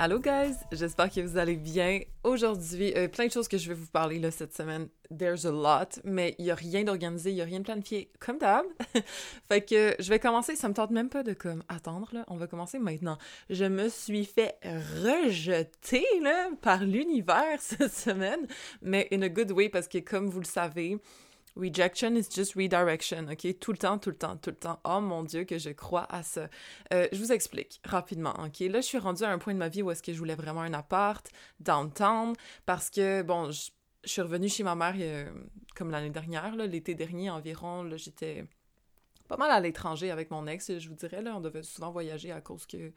Allô guys, j'espère que vous allez bien. Aujourd'hui, euh, plein de choses que je vais vous parler là, cette semaine. There's a lot, mais il n'y a rien d'organisé, il n'y a rien de planifié, comme d'hab. fait que je vais commencer, ça me tente même pas de comme attendre, là. on va commencer maintenant. Je me suis fait rejeter là, par l'univers cette semaine, mais in a good way parce que comme vous le savez, Rejection is just redirection, ok? Tout le temps, tout le temps, tout le temps. Oh mon Dieu, que je crois à ça. Euh, je vous explique rapidement, ok? Là, je suis rendue à un point de ma vie où est-ce que je voulais vraiment un appart, downtown, parce que, bon, je, suis revenue chez ma mère comme l'année dernière, l'été dernier environ, là, j'étais pas mal à l'étranger avec mon ex, je vous dirais, là, on devait souvent voyager à cause que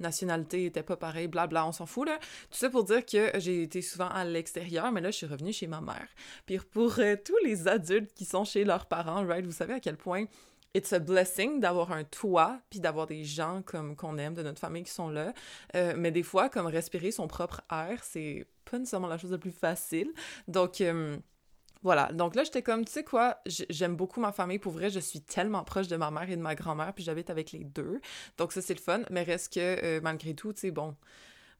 nationalité était pas pareil, blabla, on s'en fout, là. Tout ça pour dire que j'ai été souvent à l'extérieur, mais là, je suis revenue chez ma mère. Puis pour euh, tous les adultes qui sont chez leurs parents, right, vous savez à quel point it's a blessing d'avoir un toit puis d'avoir des gens comme qu'on aime de notre famille qui sont là euh, mais des fois comme respirer son propre air c'est pas nécessairement la chose la plus facile donc euh, voilà, donc là, j'étais comme, tu sais quoi, j'aime beaucoup ma famille, pour vrai, je suis tellement proche de ma mère et de ma grand-mère, puis j'habite avec les deux, donc ça, c'est le fun, mais reste que, euh, malgré tout, tu sais, bon,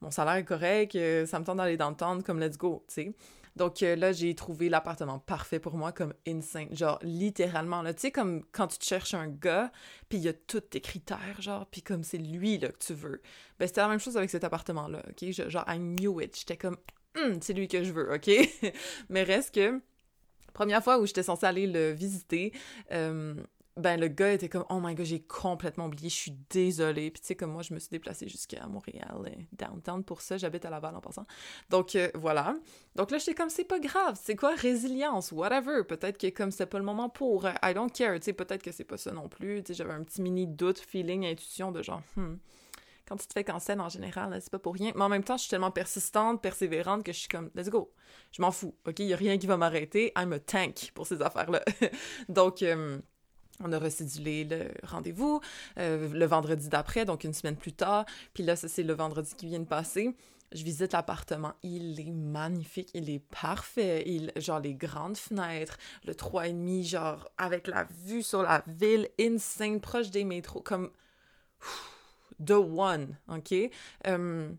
mon salaire est correct, euh, ça me tente d'aller dans le comme let's go, tu sais. Donc euh, là, j'ai trouvé l'appartement parfait pour moi, comme insane, genre, littéralement, là, tu sais, comme quand tu cherches un gars, puis il y a tous tes critères, genre, puis comme c'est lui, là, que tu veux. Ben, c'était la même chose avec cet appartement-là, OK? genre, I knew it, j'étais comme, hum, c'est lui que je veux, OK? mais reste que Première fois où j'étais censée aller le visiter, euh, ben le gars était comme oh my god j'ai complètement oublié je suis désolée. Puis tu sais comme moi je me suis déplacée jusqu'à Montréal euh, downtown pour ça. J'habite à Laval en passant. Donc euh, voilà. Donc là j'étais comme c'est pas grave. C'est quoi? Résilience whatever. Peut-être que comme c'est pas le moment pour I don't care. Tu sais peut-être que c'est pas ça non plus. Tu sais j'avais un petit mini doute feeling intuition de genre hmm, quand tu te fais cancel en général, c'est pas pour rien. Mais en même temps, je suis tellement persistante, persévérante que je suis comme, let's go. Je m'en fous, ok? Il y a rien qui va m'arrêter. I'm a tank pour ces affaires-là. donc, euh, on a recidulé le rendez-vous euh, le vendredi d'après, donc une semaine plus tard. Puis là, ça, c'est le vendredi qui vient de passer. Je visite l'appartement. Il est magnifique. Il est parfait. Il, genre, les grandes fenêtres, le 3,5, genre, avec la vue sur la ville, insane, proche des métros, comme the one, OK? Um,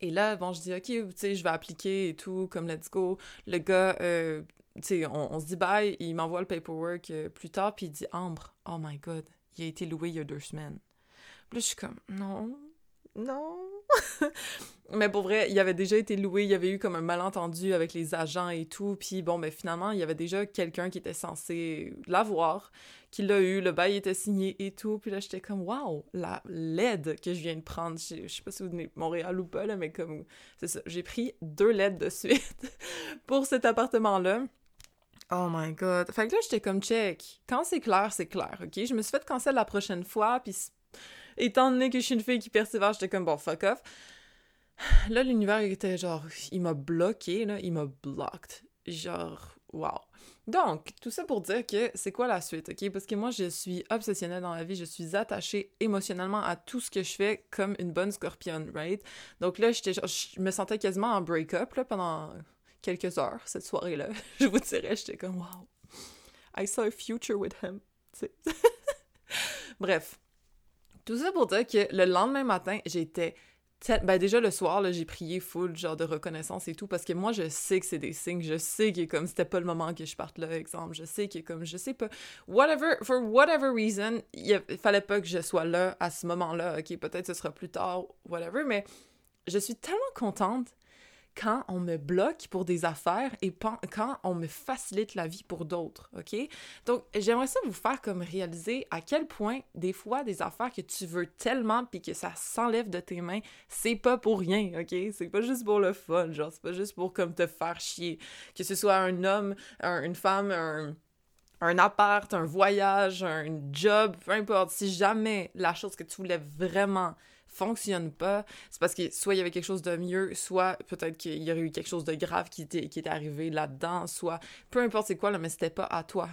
et là, bon, je dis, OK, tu sais, je vais appliquer et tout, comme let's go. Le gars, euh, tu sais, on, se dit bye, il m'envoie le paperwork euh, plus tard, puis il dit, Ambre, oh my God, il a été loué il y a deux semaines. Puis là, je suis comme, non, non. mais pour vrai, il avait déjà été loué, il y avait eu comme un malentendu avec les agents et tout, puis bon, ben finalement, il y avait déjà quelqu'un qui était censé l'avoir, qui l'a eu, le bail était signé et tout, puis là, j'étais comme, wow, la LED que je viens de prendre, je, sais pas si vous venez de Montréal ou pas, là, mais comme, c'est ça, j'ai pris deux LED de suite pour cet appartement-là. Oh my god. Fait que là, j'étais comme check. Quand c'est clair, c'est clair, ok? Je me suis fait cancel la prochaine fois, puis étant donné que je suis une fille qui persévère, j'étais comme bon, fuck off. Là, l'univers était genre, il m'a bloqué, là, il m'a blocked. Genre, wow. Donc, tout ça pour dire que c'est quoi la suite, ok? Parce que moi, je suis obsessionnelle dans la vie, je suis attachée émotionnellement à tout ce que je fais comme une bonne scorpionne, right? Donc là, j'étais, je me sentais quasiment en break-up là, pendant quelques heures cette soirée-là. je vous dirais, j'étais comme, wow, I saw a future with him. Bref, tout ça pour dire que le lendemain matin, j'étais ben déjà le soir j'ai prié full genre de reconnaissance et tout parce que moi je sais que c'est des signes je sais que comme c'était pas le moment que je parte là exemple je sais que comme je sais pas. Whatever for whatever reason il fallait pas que je sois là à ce moment là ok peut-être ce sera plus tard whatever mais je suis tellement contente quand on me bloque pour des affaires et quand on me facilite la vie pour d'autres, OK? Donc, j'aimerais ça vous faire comme réaliser à quel point, des fois, des affaires que tu veux tellement puis que ça s'enlève de tes mains, c'est pas pour rien, OK? C'est pas juste pour le fun, genre, c'est pas juste pour comme te faire chier. Que ce soit un homme, une femme, un un appart, un voyage, un job, peu importe, si jamais la chose que tu voulais vraiment fonctionne pas, c'est parce que soit il y avait quelque chose de mieux, soit peut-être qu'il y aurait eu quelque chose de grave qui était, qui était arrivé là-dedans, soit peu importe c'est quoi, là, mais c'était pas à toi.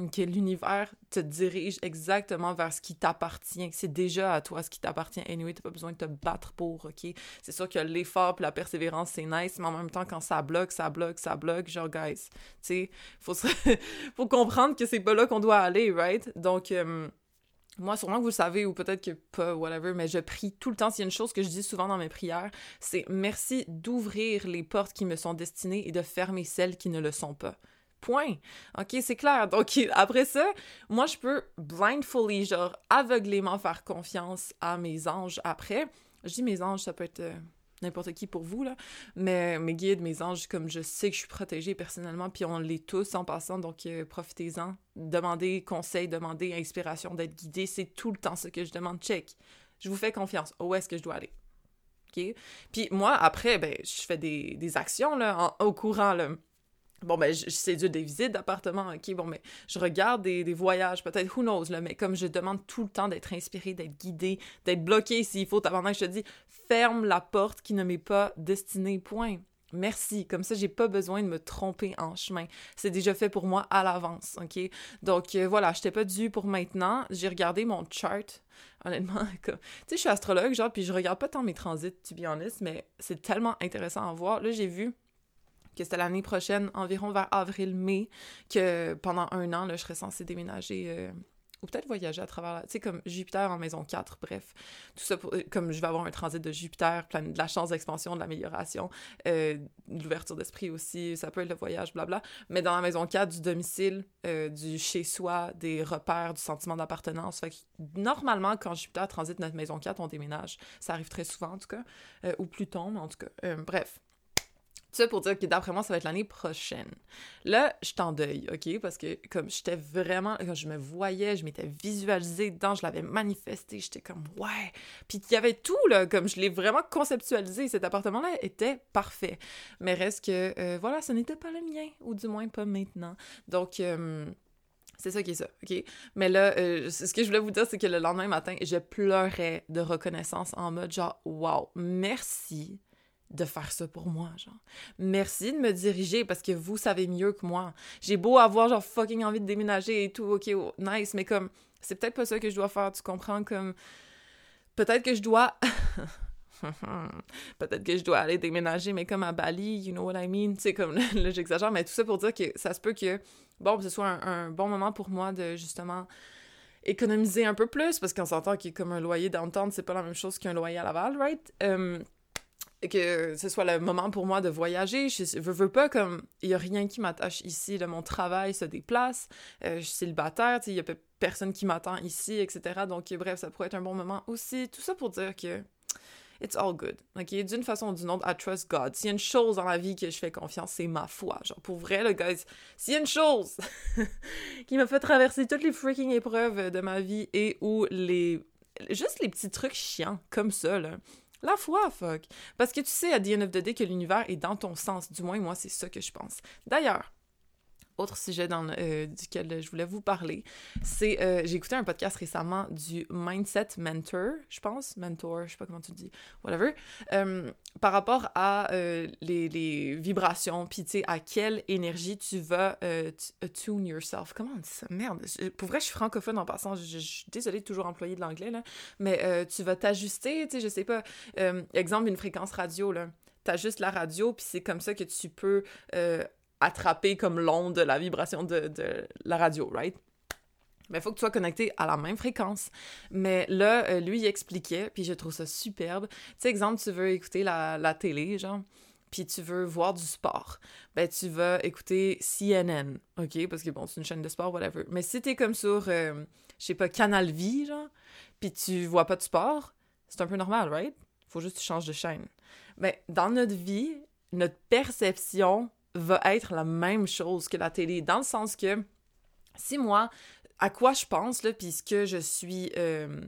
Ok, l'univers te dirige exactement vers ce qui t'appartient. C'est déjà à toi ce qui t'appartient. Anyway, t'as pas besoin de te battre pour, ok? C'est sûr que l'effort et la persévérance, c'est nice, mais en même temps, quand ça bloque, ça bloque, ça bloque, genre, guys, tu sais, faut, faut comprendre que c'est pas là qu'on doit aller, right? Donc, euh, moi, sûrement que vous le savez, ou peut-être que pas, whatever, mais je prie tout le temps. S'il y a une chose que je dis souvent dans mes prières, c'est merci d'ouvrir les portes qui me sont destinées et de fermer celles qui ne le sont pas. Point. OK, c'est clair. Donc, après ça, moi, je peux blindfully, genre, aveuglément faire confiance à mes anges après. Je dis mes anges, ça peut être euh, n'importe qui pour vous, là. Mais mes guides, mes anges, comme je sais que je suis protégée personnellement, puis on l'est tous en passant, donc euh, profitez-en. Demandez conseil, demandez inspiration, d'être guidé. C'est tout le temps ce que je demande. Check. Je vous fais confiance. Où est-ce que je dois aller? OK? Puis moi, après, ben, je fais des, actions, au courant, Bon, ben, c'est du des visites d'appartements, ok, bon, mais je regarde des, voyages, peut-être, who knows, là, mais comme je demande tout le temps d'être inspiré, d'être guidé, d'être bloqué s'il faut, avant je te dis, ferme la porte qui ne m'est pas destinée, point. Merci, comme ça, j'ai pas besoin de me tromper en chemin. C'est déjà fait pour moi à l'avance, ok? Donc, euh, voilà, je t'ai pas dû pour maintenant. J'ai regardé mon chart, honnêtement. Tu sais, je suis astrologue, genre, puis je regarde pas tant mes transits, to be honest, mais c'est tellement intéressant à voir. Là, j'ai vu que c'était l'année prochaine, environ vers avril-mai, que pendant un an, là, je serais censée déménager euh, ou peut-être voyager à travers, tu sais, comme Jupiter en maison 4, bref. Tout ça, pour, comme je vais avoir un transit de Jupiter, plein de la chance d'expansion, de l'amélioration, euh, de l'ouverture d'esprit aussi, ça peut être le voyage, blabla. Mais dans la maison 4, du domicile, euh, du chez-soi, des repères, du sentiment d'appartenance. Fait que normalement, quand Jupiter transite notre maison 4, on déménage. Ça arrive très souvent, en tout cas, ou plus tôt, mais en tout cas. bref. Ça pour dire que d'après moi, ça va être l'année prochaine. Là, je t'en deuil, OK? Parce que comme j'étais vraiment... Quand je me voyais, je m'étais visualisée dedans, je l'avais manifesté, j'étais comme « ouais! » Puis il y avait tout, là, comme je l'ai vraiment conceptualisé. Cet appartement-là était parfait. Mais reste que, euh, voilà, ce n'était pas le mien, ou du moins pas maintenant. Donc... Euh, c'est ça qui est ça, OK? Mais là, euh, ce que je voulais vous dire, c'est que le lendemain matin, je pleurais de reconnaissance en mode genre, wow, merci de faire ça pour moi, genre. Merci de me diriger parce que vous savez mieux que moi. J'ai beau avoir, genre, fucking envie de déménager et tout, ok, oh, nice, mais comme, c'est peut-être pas ça que je dois faire, tu comprends? Comme, peut-être que je dois. peut-être que je dois aller déménager, mais comme à Bali, you know what I mean? Tu sais, comme, là, j'exagère, mais tout ça pour dire que ça se peut que, bon, ce soit un, bon moment pour moi de, justement, économiser un peu plus, parce qu'on s'entend qu'il comme un loyer downtown, c'est pas la même chose qu'un loyer à Laval, right? Euh, que ce soit le moment pour moi de voyager. Je veux, veux pas comme il y a rien qui m'attache ici, là, mon travail se déplace, euh, je suis il y a personne qui m'attend ici, etc. Donc bref, ça pourrait être un bon moment aussi. Tout ça pour dire que it's all good. D'une façon ou d'une autre, I trust God. S'il y a une chose dans la vie que je fais confiance, c'est ma foi. Genre pour vrai le guys, s'il y a une chose qui m'a fait traverser toutes les freaking épreuves de ma vie et où les juste les petits trucs chiants comme ça là la foi, fuck. Parce que tu sais, à the end of the day, que l'univers est dans ton sens. Du moins, moi, c'est ça que je pense. D'ailleurs, autre sujet dans, euh, duquel je voulais vous parler, c'est euh, j'ai écouté un podcast récemment du Mindset Mentor, je pense, mentor, je sais pas comment tu dis, whatever, euh, par rapport à les, vibrations, puis tu sais, à quelle énergie tu vas attune yourself. Comment ça? Merde, pour vrai, je suis francophone en passant, je, suis désolée de toujours employer de l'anglais, là, mais tu vas t'ajuster, tu sais, je sais pas, exemple, une fréquence radio, là. T'ajustes la radio, puis c'est comme ça que tu peux attraper comme l'onde de la vibration de, la radio, right? Mais il faut que tu sois connecté à la même fréquence. Mais là, euh, lui, il expliquait, puis je trouve ça superbe. Tu sais, exemple, tu veux écouter la, la télé, genre, puis tu veux voir du sport. Ben, tu vas écouter CNN, OK? Parce que, bon, c'est une chaîne de sport, whatever. Mais si t'es comme sur, euh, je sais pas, Canal Vie, genre, puis tu vois pas de sport, c'est un peu normal, right? Faut juste que tu changes de chaîne. Mais dans notre vie, notre perception va être la même chose que la télé, dans le sens que si moi, à quoi je pense, là, puisque je suis euh,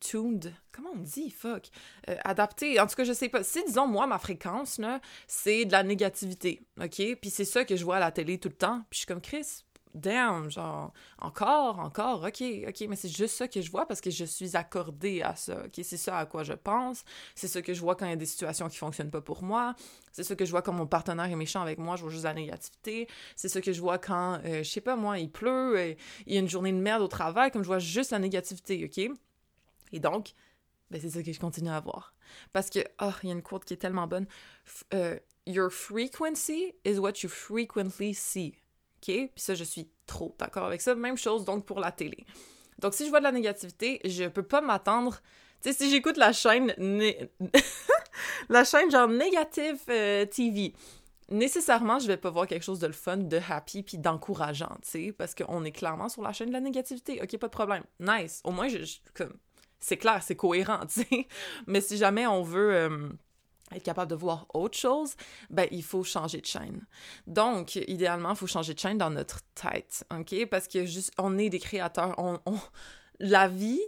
tuned, comment on dit, fuck, euh, adapté, en tout cas, je sais pas, si, disons, moi, ma fréquence, là, c'est de la négativité, ok, puis c'est ça que je vois à la télé tout le temps, puis je suis comme, Chris, damn, genre, encore, encore, ok, ok, mais c'est juste ça que je vois parce que je suis accordée à ça, ok, c'est ça à quoi je pense, c'est ça que je vois quand il y a des situations qui fonctionnent pas pour moi, c'est ça que je vois quand mon partenaire est méchant avec moi, je vois juste la négativité, c'est ça que je vois quand, euh, je sais pas moi, il pleut, et il y a une journée de merde au travail, comme je vois juste la négativité, ok? Et donc, ben c'est ça que je continue à voir. Parce que, oh, il y a une quote qui est tellement bonne. Euh, Your frequency is what you frequently see. Puis ça, je suis trop d'accord avec ça. Même chose donc pour la télé. Donc, si je vois de la négativité, je peux pas m'attendre. Tu sais, si j'écoute la chaîne. la chaîne genre négative euh, TV, nécessairement, je vais pas voir quelque chose de le fun, de happy, puis d'encourageant, tu sais, parce qu'on est clairement sur la chaîne de la négativité. Ok, pas de problème. Nice. Au moins, comme, c'est clair, c'est cohérent, tu sais. Mais si jamais on veut. Euh, être capable de voir autre chose, ben il faut changer de chaîne. Donc, idéalement, il faut changer de chaîne dans notre tête, OK? Parce que juste, on est des créateurs. On, La vie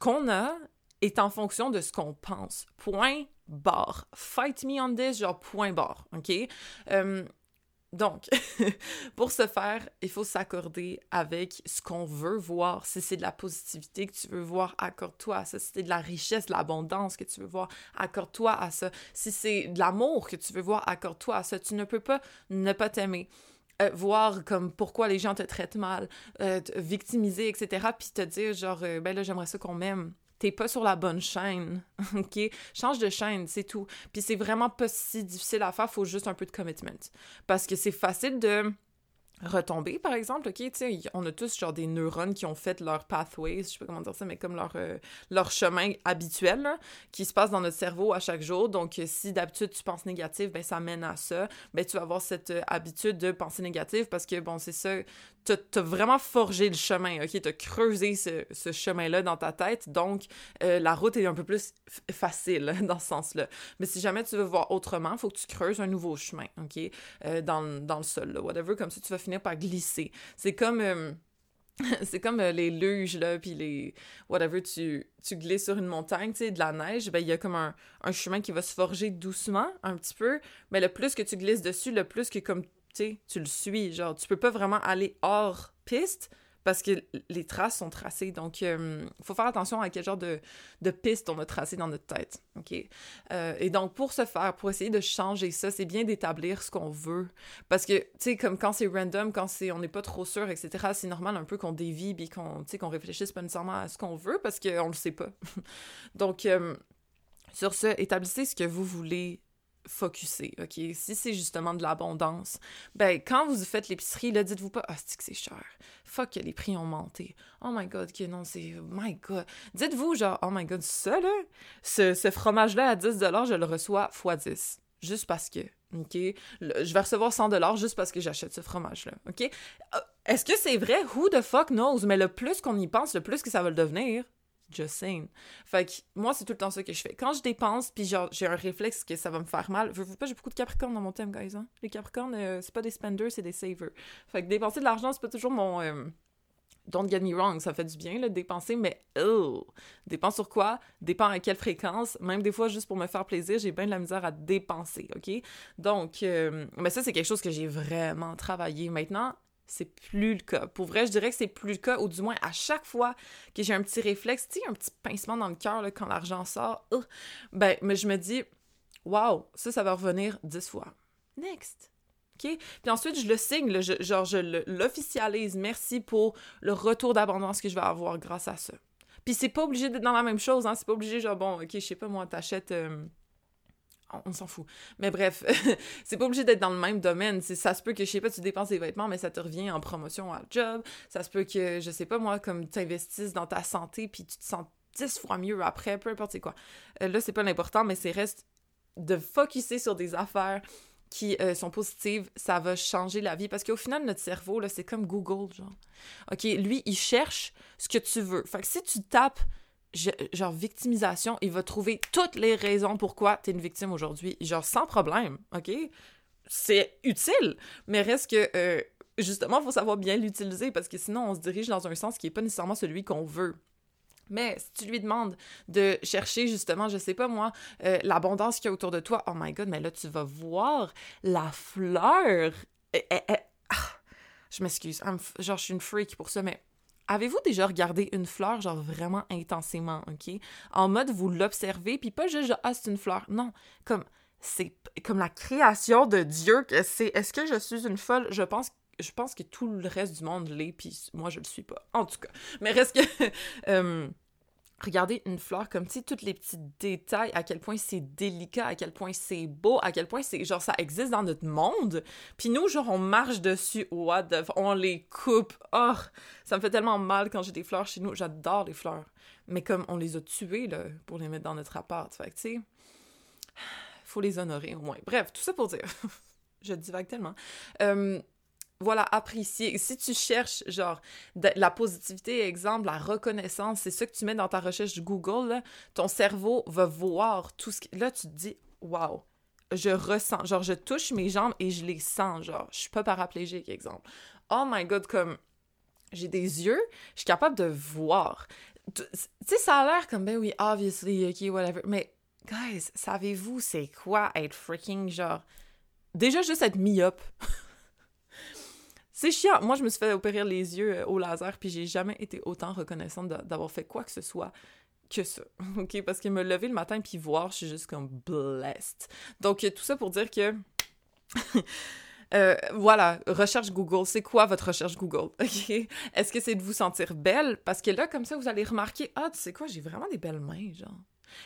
qu'on a est en fonction de ce qu'on pense. Point barre. Fight me on this, genre point barre, OK? Euh, donc, pour ce faire, il faut s'accorder avec ce qu'on veut voir. Si c'est de la positivité que tu veux voir, accorde-toi à ça. Si c'est de la richesse, de l'abondance que tu veux voir, accorde-toi à ça. Si c'est de l'amour que tu veux voir, accorde-toi à ça. Tu ne peux pas ne pas t'aimer. Euh, voir comme pourquoi les gens te traitent mal, euh, victimiser, etc. Puis te dire genre, euh, ben là, j'aimerais ça qu'on m'aime t'es pas sur la bonne chaîne, ok? Change de chaîne, c'est tout. Puis c'est vraiment pas si difficile à faire, faut juste un peu de commitment. Parce que c'est facile de retomber, par exemple, OK, on a tous, genre, des neurones qui ont fait leur pathways, je sais pas comment dire ça, mais comme leur, euh, leur chemin habituel, qui se passe dans notre cerveau à chaque jour. Donc, si d'habitude, tu penses négatif, ben ça mène à ça. Ben, tu vas avoir cette euh, habitude de penser négatif parce que, bon, c'est ça, t'as vraiment forgé le chemin, OK? T'as creusé ce, chemin-là dans ta tête, donc euh, la route est un peu plus facile dans ce sens-là. Mais si jamais tu veux voir autrement, faut que tu creuses un nouveau chemin, OK? dans, dans le sol, là, whatever, comme ça, tu vas finir par glisser. C'est comme... Euh, c'est comme euh, les luges, là, puis les... Whatever, tu, glisses sur une montagne, tu sais, de la neige, ben il y a comme un, un, chemin qui va se forger doucement, un petit peu, mais le plus que tu glisses dessus, le plus que, comme, tu le suis, genre, tu peux pas vraiment aller hors piste, parce que les traces sont tracées. Donc, il euh, faut faire attention à quel genre de, de piste on a tracé dans notre tête. OK? Euh, et donc, pour ce faire, pour essayer de changer ça, c'est bien d'établir ce qu'on veut. Parce que, tu sais, comme quand c'est random, quand c'est, on n'est pas trop sûr, etc., c'est normal un peu qu'on dévie puis qu'on, qu'on réfléchisse pas nécessairement à ce qu'on veut parce qu'on le sait pas. donc, euh, sur ce, établissez ce que vous voulez focuser, OK? Si c'est justement de l'abondance, ben, quand vous faites l'épicerie, là, dites-vous pas, ah, c'est que c'est cher? Fuck, les prix ont monté. Oh my god, que non, c'est, my god. Dites-vous, genre, oh my god, ça, là, ce, ce fromage-là à 10 je le reçois x 10. Juste parce que, OK? je vais recevoir 100 juste parce que j'achète ce fromage-là, OK? Euh, est-ce que c'est vrai? Who the fuck knows? Mais le plus qu'on y pense, le plus que ça va le devenir. Just saying. Fait que moi, c'est tout le temps ça que je fais. Quand je dépense, puis genre, j'ai un réflexe que ça va me faire mal. Je veux pas, j'ai beaucoup de Capricorne dans mon thème, guys. Hein? Les Capricornes, euh, c'est pas des spenders, c'est des savers. Fait que dépenser de l'argent, c'est pas toujours mon. Euh, don't get me wrong, ça fait du bien, de dépenser, mais oh! Dépense sur quoi? Dépend à quelle fréquence. Même des fois, juste pour me faire plaisir, j'ai bien de la misère à dépenser, OK? Donc, euh, mais ça, c'est quelque chose que j'ai vraiment travaillé. Maintenant, c'est plus le cas. Pour vrai, je dirais que c'est plus le cas, ou du moins à chaque fois que j'ai un petit réflexe, tu sais, un petit pincement dans le cœur quand l'argent sort, ben, mais je me dis, waouh, ça, ça va revenir dix fois. Next. OK? Puis ensuite, je le signe, genre, je l'officialise. Merci pour le retour d'abondance que je vais avoir grâce à ça. Puis c'est pas obligé d'être dans la même chose, hein. C'est pas obligé, genre, bon, OK, je sais pas, moi, t'achètes. Euh, on s'en fout. Mais bref, c'est pas obligé d'être dans le même domaine. Ça se peut que, je sais pas, tu dépenses des vêtements, mais ça te revient en promotion à job. Ça se peut que, je sais pas, moi, comme tu investisses dans ta santé, puis tu te sens dix fois mieux après, peu importe c'est quoi. Euh, là, c'est pas l'important, mais c'est reste de focuser sur des affaires qui euh, sont positives, ça va changer la vie. Parce qu'au final, notre cerveau, là, c'est comme Google, genre. OK, lui, il cherche ce que tu veux. Fait que si tu tapes genre victimisation, il va trouver toutes les raisons pourquoi tu es une victime aujourd'hui, genre sans problème, OK? C'est utile, mais reste que euh, justement, il faut savoir bien l'utiliser parce que sinon on se dirige dans un sens qui n'est pas nécessairement celui qu'on veut. Mais si tu lui demandes de chercher justement, je sais pas moi, euh, l'abondance qu'il y a autour de toi, oh my god, mais là tu vas voir la fleur. Ah, je m'excuse, genre, je suis une freak pour ça, mais Avez-vous déjà regardé une fleur, genre vraiment intensément, OK? En mode, vous l'observez, puis pas juste, ah, c'est une fleur. Non, comme, c'est comme la création de Dieu que c'est. Est-ce que je suis une folle? Je pense je pense que tout le reste du monde l'est, puis moi, je le suis pas. En tout cas. Mais reste que... Euh, regardez une fleur comme, sais, tous les petits détails, à quel point c'est délicat, à quel point c'est beau, à quel point c'est, genre, ça existe dans notre monde. Puis nous, genre, on marche dessus, what the... On les coupe. Oh, ça me fait tellement mal quand j'ai des fleurs chez nous. J'adore les fleurs. Mais comme on les a tuées, là, pour les mettre dans notre appart. Fait que, tu sais, faut les honorer au moins. Bref, tout ça pour dire... je divague tellement. Euh, voilà, apprécier. Si tu cherches, genre, la positivité, exemple, la reconnaissance, c'est ça que tu mets dans ta recherche Google, là, ton cerveau va voir tout ce que... Là, tu te dis, waouh, je ressens, genre, je touche mes jambes et je les sens, genre, je suis pas paraplégique, exemple. Oh my God, comme, j'ai des yeux, je suis capable de voir. Tu sais, ça a l'air comme, ben oui, obviously, ok, whatever, mais, guys, savez-vous c'est quoi être freaking, genre, déjà juste être myope? C'est chiant. Moi, je me suis fait opérer les yeux euh, au laser, puis j'ai jamais été autant reconnaissante d'avoir fait quoi que ce soit que ça. OK? Parce que me lever le matin puis voir, je suis juste comme blessed. Donc, tout ça pour dire que. Euh, voilà, recherche Google. C'est quoi votre recherche Google? Est-ce que c'est de vous sentir belle? Parce que là, comme ça, vous allez remarquer, ah, tu sais quoi, j'ai vraiment des belles mains, genre.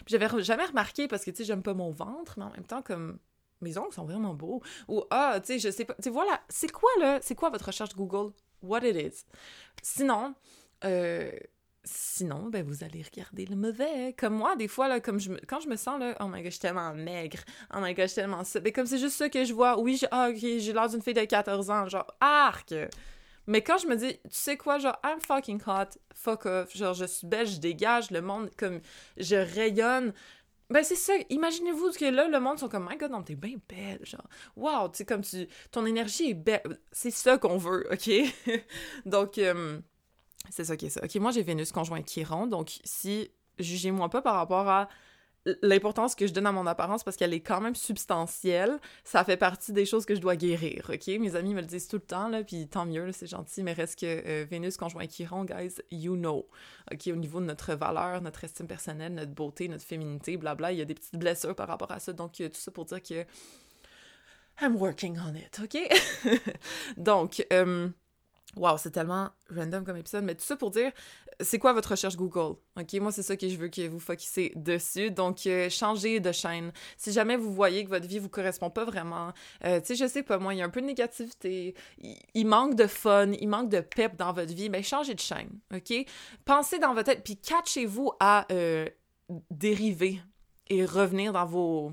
Puis j'avais jamais remarqué parce que, tu sais, j'aime pas mon ventre, mais en même temps, comme mes ongles sont vraiment beaux. Ou, ah, tu sais, je sais pas. Tu voilà, c'est quoi, là? C'est quoi votre recherche Google? What it is? Sinon, euh, sinon, ben, vous allez regarder le mauvais. Comme moi, des fois, là, comme quand je me sens, là, oh my god, je suis tellement maigre. Oh my god, je suis tellement ça. Mais comme c'est juste ça que je vois, oui, ah, j'ai l'air d'une fille de 14 ans, genre, arc! Mais quand je me dis, tu sais quoi, genre, I'm fucking hot, fuck off, genre, je suis belle, je dégage le monde, comme, je rayonne, ben, c'est ça. Imaginez-vous que là, le monde sont comme, my god, non, t'es bien belle. Genre, wow, tu sais, comme tu. Ton énergie est belle. C'est ça qu'on veut, OK? donc, euh, c'est ça qui est ça. OK, moi, j'ai Vénus conjoint Chiron. Donc, si. Jugez-moi pas par rapport à l'importance que je donne à mon apparence parce qu'elle est quand même substantielle, ça fait partie des choses que je dois guérir, ok? Mes amis me le disent tout le temps, là, puis tant mieux, c'est gentil, mais reste que euh, Vénus conjoint Chiron, guys, you know, ok? Au niveau de notre valeur, notre estime personnelle, notre beauté, notre féminité, blabla, il y a des petites blessures par rapport à ça, donc euh, tout ça pour dire que I'm working on it, ok? donc, euh, Wow, c'est tellement random comme épisode, mais tout ça pour dire, c'est quoi votre recherche Google? OK, moi, c'est ça que je veux que vous focussiez dessus. Donc, euh, changez de chaîne. Si jamais vous voyez que votre vie vous correspond pas vraiment, euh, tu sais, je sais pas, moi, il y a un peu de négativité, il, manque de fun, il manque de pep dans votre vie, mais changez de chaîne, OK? Pensez dans votre tête, puis catchez-vous à euh, dériver et revenir dans vos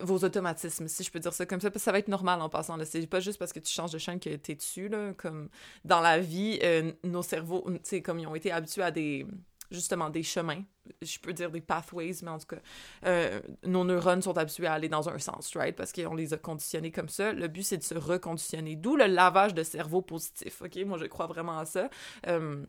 vos automatismes, si je peux dire ça comme ça, parce que ça va être normal en passant. C'est pas juste parce que tu changes de chaîne que t'es dessus, là. Comme dans la vie, euh, nos cerveaux, comme ils ont été habitués à des justement des chemins, je peux dire des pathways, mais en tout cas, euh, nos neurones sont habitués à aller dans un sens, right? Parce qu'on les a conditionnés comme ça. Le but, c'est de se reconditionner. D'où le lavage de cerveau positif, OK? Moi, je crois vraiment à ça. Euh,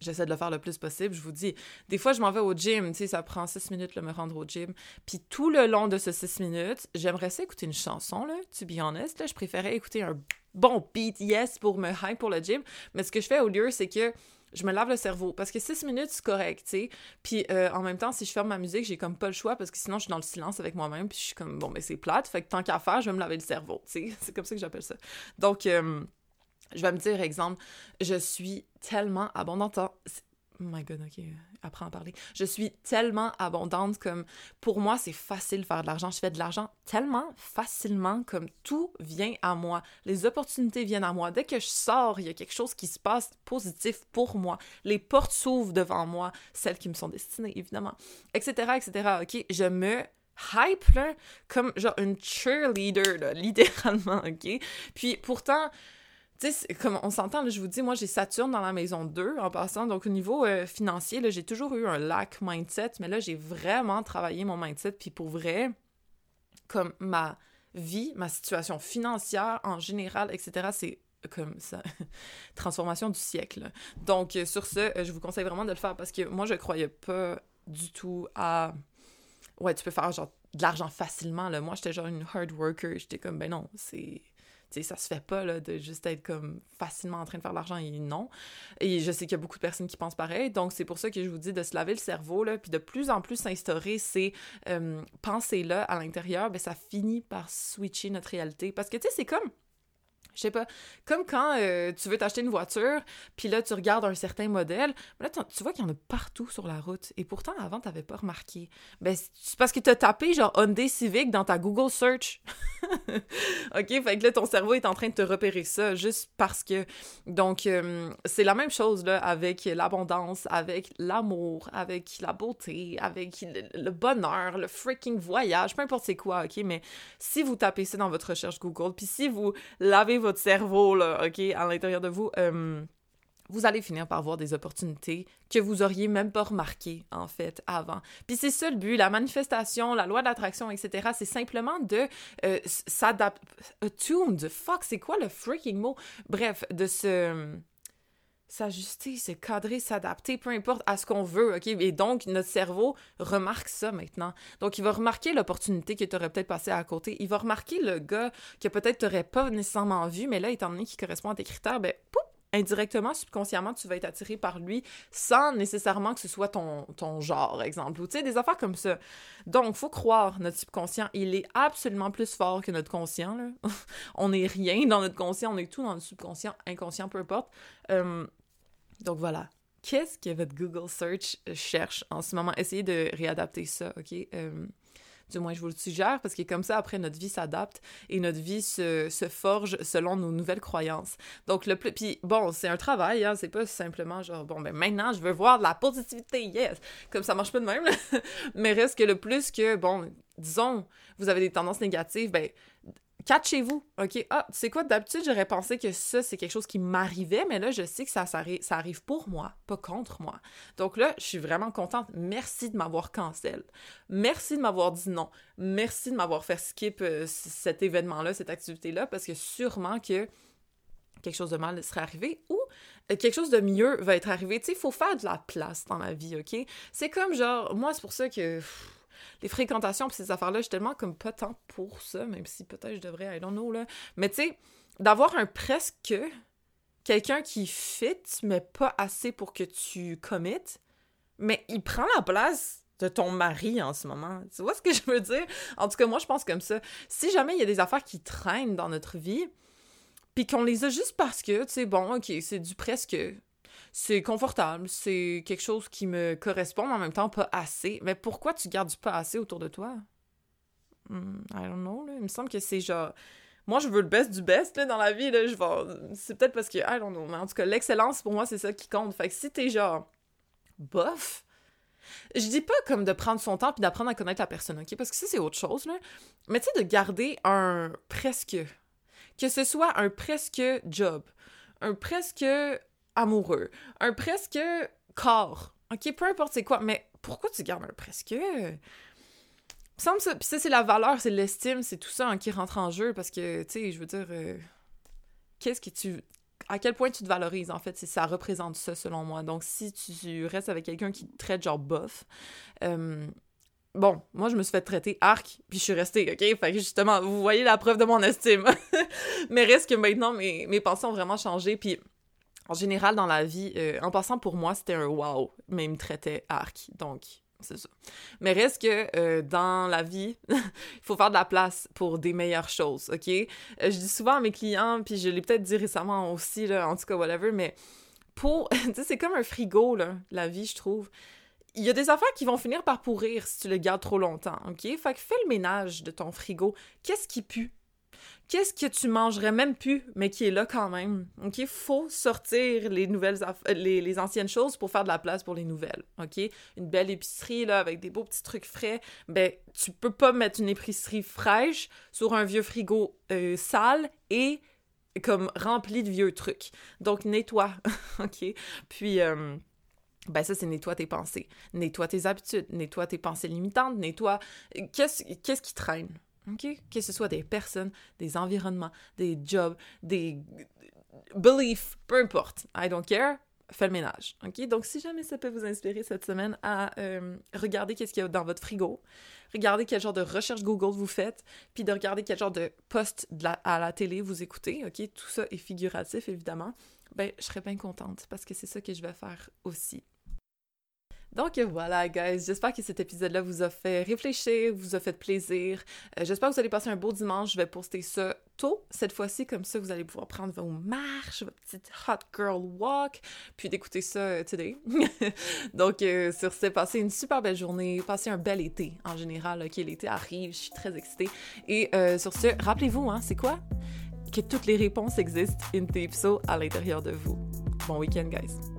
J'essaie de le faire le plus possible. Je vous dis, des fois, je m'en vais au gym, tu sais, ça prend six minutes de me rendre au gym. Puis tout le long de ces six minutes, j'aimerais ça écouter une chanson, là, to be honest. Là, je préférais écouter un bon beat, yes, pour me hype pour le gym. Mais ce que je fais au lieu, c'est que je me lave le cerveau. Parce que six minutes, c'est correct, tu sais. Puis euh, en même temps, si je ferme ma musique, j'ai comme pas le choix parce que sinon, je suis dans le silence avec moi-même. Puis je suis comme, bon, mais c'est plate. Fait que tant qu'à faire, je vais me laver le cerveau, tu sais. C'est comme ça que j'appelle ça. Donc, euh, je vais me dire, exemple, je suis tellement abondante Oh my god, ok, apprends à parler. Je suis tellement abondante comme pour moi, c'est facile de faire de l'argent. Je fais de l'argent tellement facilement comme tout vient à moi. Les opportunités viennent à moi. Dès que je sors, il y a quelque chose qui se passe positif pour moi. Les portes s'ouvrent devant moi, celles qui me sont destinées, évidemment, etc., etc. Ok, je me hype comme genre une cheerleader, là, littéralement, ok? Puis pourtant, tu sais, comme on s'entend, je vous dis, moi, j'ai Saturne dans la maison 2 en passant. Donc, au niveau euh, financier, là, j'ai toujours eu un lack mindset, mais là, j'ai vraiment travaillé mon mindset. Puis pour vrai, comme ma vie, ma situation financière en général, etc., c'est comme ça, transformation du siècle. Donc, euh, sur ce, euh, je vous conseille vraiment de le faire parce que moi, je croyais pas du tout à. Ouais, tu peux faire genre de l'argent facilement. Là. Moi, j'étais genre une hard worker. J'étais comme, ben non, c'est sais, ça se fait pas, là, de juste être comme facilement en train de faire l'argent et non. Et je sais qu'il y a beaucoup de personnes qui pensent pareil, donc c'est pour ça que je vous dis de se laver le cerveau, là, puis de plus en plus s'instaurer ces euh, pensées-là à l'intérieur, ben ça finit par switcher notre réalité. Parce que, tu sais, c'est comme je sais pas, comme quand euh, tu veux t'acheter une voiture, puis là, tu regardes un certain modèle, là, tu vois qu'il y en a partout sur la route, et pourtant, avant, t'avais pas remarqué. Ben, c'est parce que t'as tapé, genre, Hyundai Civic dans ta Google Search. OK? Fait que là, ton cerveau est en train de te repérer ça, juste parce que... Donc, euh, c'est la même chose, là, avec l'abondance, avec l'amour, avec la beauté, avec le, le, bonheur, le freaking voyage, peu importe c'est quoi, OK? Mais si vous tapez ça dans votre recherche Google, puis si vous lavez votre cerveau, là, OK, à l'intérieur de vous, euh, vous allez finir par voir des opportunités que vous auriez même pas remarquées, en fait, avant. Puis c'est ça le but, la manifestation, la loi d'attraction, etc., c'est simplement de euh, s'adapter... Attuned, fuck, c'est quoi le freaking mot? Bref, de se s'ajuster, se cadrer, s'adapter, peu importe à ce qu'on veut, OK? Et donc, notre cerveau remarque ça maintenant. Donc, il va remarquer l'opportunité que tu aurais peut-être passé à côté. Il va remarquer le gars que peut-être tu n'aurais pas nécessairement vu, mais là, étant donné qu'il correspond à tes critères, ben, pouf, indirectement, subconsciemment, tu vas être attiré par lui sans nécessairement que ce soit ton, ton genre, exemple. Ou tu sais, des affaires comme ça. Donc, faut croire notre subconscient. Il est absolument plus fort que notre conscient. On n'est rien dans notre conscient, on est tout dans le subconscient, inconscient, peu importe. Euh, donc voilà. Qu'est-ce que votre Google Search cherche en ce moment? Essayez de réadapter ça, OK? Euh, du moins, je vous le suggère, parce que comme ça, après, notre vie s'adapte et notre vie se, se, forge selon nos nouvelles croyances. Donc, le plus... Puis, bon, c'est un travail, hein, c'est pas simplement genre, bon, ben maintenant, je veux voir de la positivité, yes! Comme ça marche pas de même, Mais reste que le plus que, bon, disons, vous avez des tendances négatives, ben catchez-vous, OK? Ah, tu sais quoi, d'habitude, j'aurais pensé que ça, c'est quelque chose qui m'arrivait, mais là, je sais que ça, ça, arrive pour moi, pas contre moi. Donc là, je suis vraiment contente. Merci de m'avoir cancel. Merci de m'avoir dit non. Merci de m'avoir fait skip euh, cet événement-là, cette activité-là, parce que sûrement que quelque chose de mal serait arrivé ou euh, quelque chose de mieux va être arrivé. Tu sais, il faut faire de la place dans la vie, OK? C'est comme genre, moi, c'est pour ça que les fréquentations puis ces affaires-là, suis tellement comme pas tant pour ça, même si peut-être je devrais, I don't know, là. Mais tu sais, d'avoir un presque quelqu'un qui fit, mais pas assez pour que tu commites, mais il prend la place de ton mari en ce moment. Tu vois ce que je veux dire? En tout cas, moi, je pense comme ça. Si jamais il y a des affaires qui traînent dans notre vie, puis qu'on les a juste parce que, tu sais, bon, ok, c'est du presque c'est confortable, c'est quelque chose qui me correspond, mais en même temps pas assez. Mais pourquoi tu gardes du pas assez autour de toi? Hmm, I don't know, là. Il me semble que c'est genre... Moi, je veux le best du best, là, dans la vie, là. Je. C'est peut-être parce que... I don't know. Mais en tout cas, l'excellence, pour moi, c'est ça qui compte. Fait que si t'es genre... bof... Je dis pas comme de prendre son temps puis d'apprendre à connaître la personne, OK? Parce que ça, c'est autre chose, là. Mais tu sais, de garder un presque... Que ce soit un presque job, un presque amoureux, un presque corps. OK, peu importe c'est quoi, mais pourquoi tu gardes un presque? Ça, ça, puis ça, c'est la valeur, c'est l'estime, c'est tout ça qui rentre en jeu parce que, tu sais, je veux dire, euh, qu'est-ce que tu. À quel point tu te valorises, en fait, ça représente ça, selon moi? Donc, si tu restes avec quelqu'un qui te traite genre bof, euh, bon, moi, je me suis fait traiter arc, puis je suis restée, OK? Fait que justement, vous voyez la preuve de mon estime. Mais reste que maintenant, mes, mes pensées ont vraiment changé, puis en général, dans la vie, euh, en passant pour moi, c'était un wow, mais il me traitait arc, donc c'est ça. Mais reste que euh, dans la vie, il faut faire de la place pour des meilleures choses, ok? Euh, je dis souvent à mes clients, puis je l'ai peut-être dit récemment aussi, là, en tout cas, whatever, mais pour. tu sais, c'est comme un frigo, là, la vie, je trouve. Il y a des affaires qui vont finir par pourrir si tu le gardes trop longtemps, ok? Fait que fais le ménage de ton frigo. Qu'est-ce qui pue? Qu'est-ce que tu mangerais même plus, mais qui est là quand même? OK? Faut sortir les nouvelles les, les, anciennes choses pour faire de la place pour les nouvelles. OK? Une belle épicerie, là, avec des beaux petits trucs frais. Ben, tu peux pas mettre une épicerie fraîche sur un vieux frigo euh, sale et comme rempli de vieux trucs. Donc, nettoie. OK? Puis, euh, ben ça, c'est nettoie tes pensées. Nettoie tes habitudes. Nettoie tes pensées limitantes. Nettoie... Qu'est-ce qu'est-ce qui traîne? OK? Que ce soit des personnes, des environnements, des jobs, des beliefs, peu importe. I don't care. Fais le ménage. OK? Donc, si jamais ça peut vous inspirer cette semaine à euh, regarder qu'est-ce qu'il y a dans votre frigo, regarder quel genre de recherche Google vous faites, puis de regarder quel genre de post à la télé vous écoutez, OK? Tout ça est figuratif, évidemment. Ben, je serais bien contente parce que c'est ça que je vais faire aussi. Donc voilà, guys, j'espère que cet épisode-là vous a fait réfléchir, vous a fait plaisir. Euh, j'espère que vous allez passer un beau dimanche. Je vais poster ça tôt cette fois-ci, comme ça vous allez pouvoir prendre vos marches, votre petite hot girl walk, puis d'écouter ça euh, today. Donc euh, sur ce, passez une super belle journée, passez un bel été en général. Ok, l'été arrive, je suis très excitée. Et sur ce, rappelez-vous, hein, c'est quoi? Que toutes les réponses existent in so à l'intérieur de vous. Bon week-end, guys.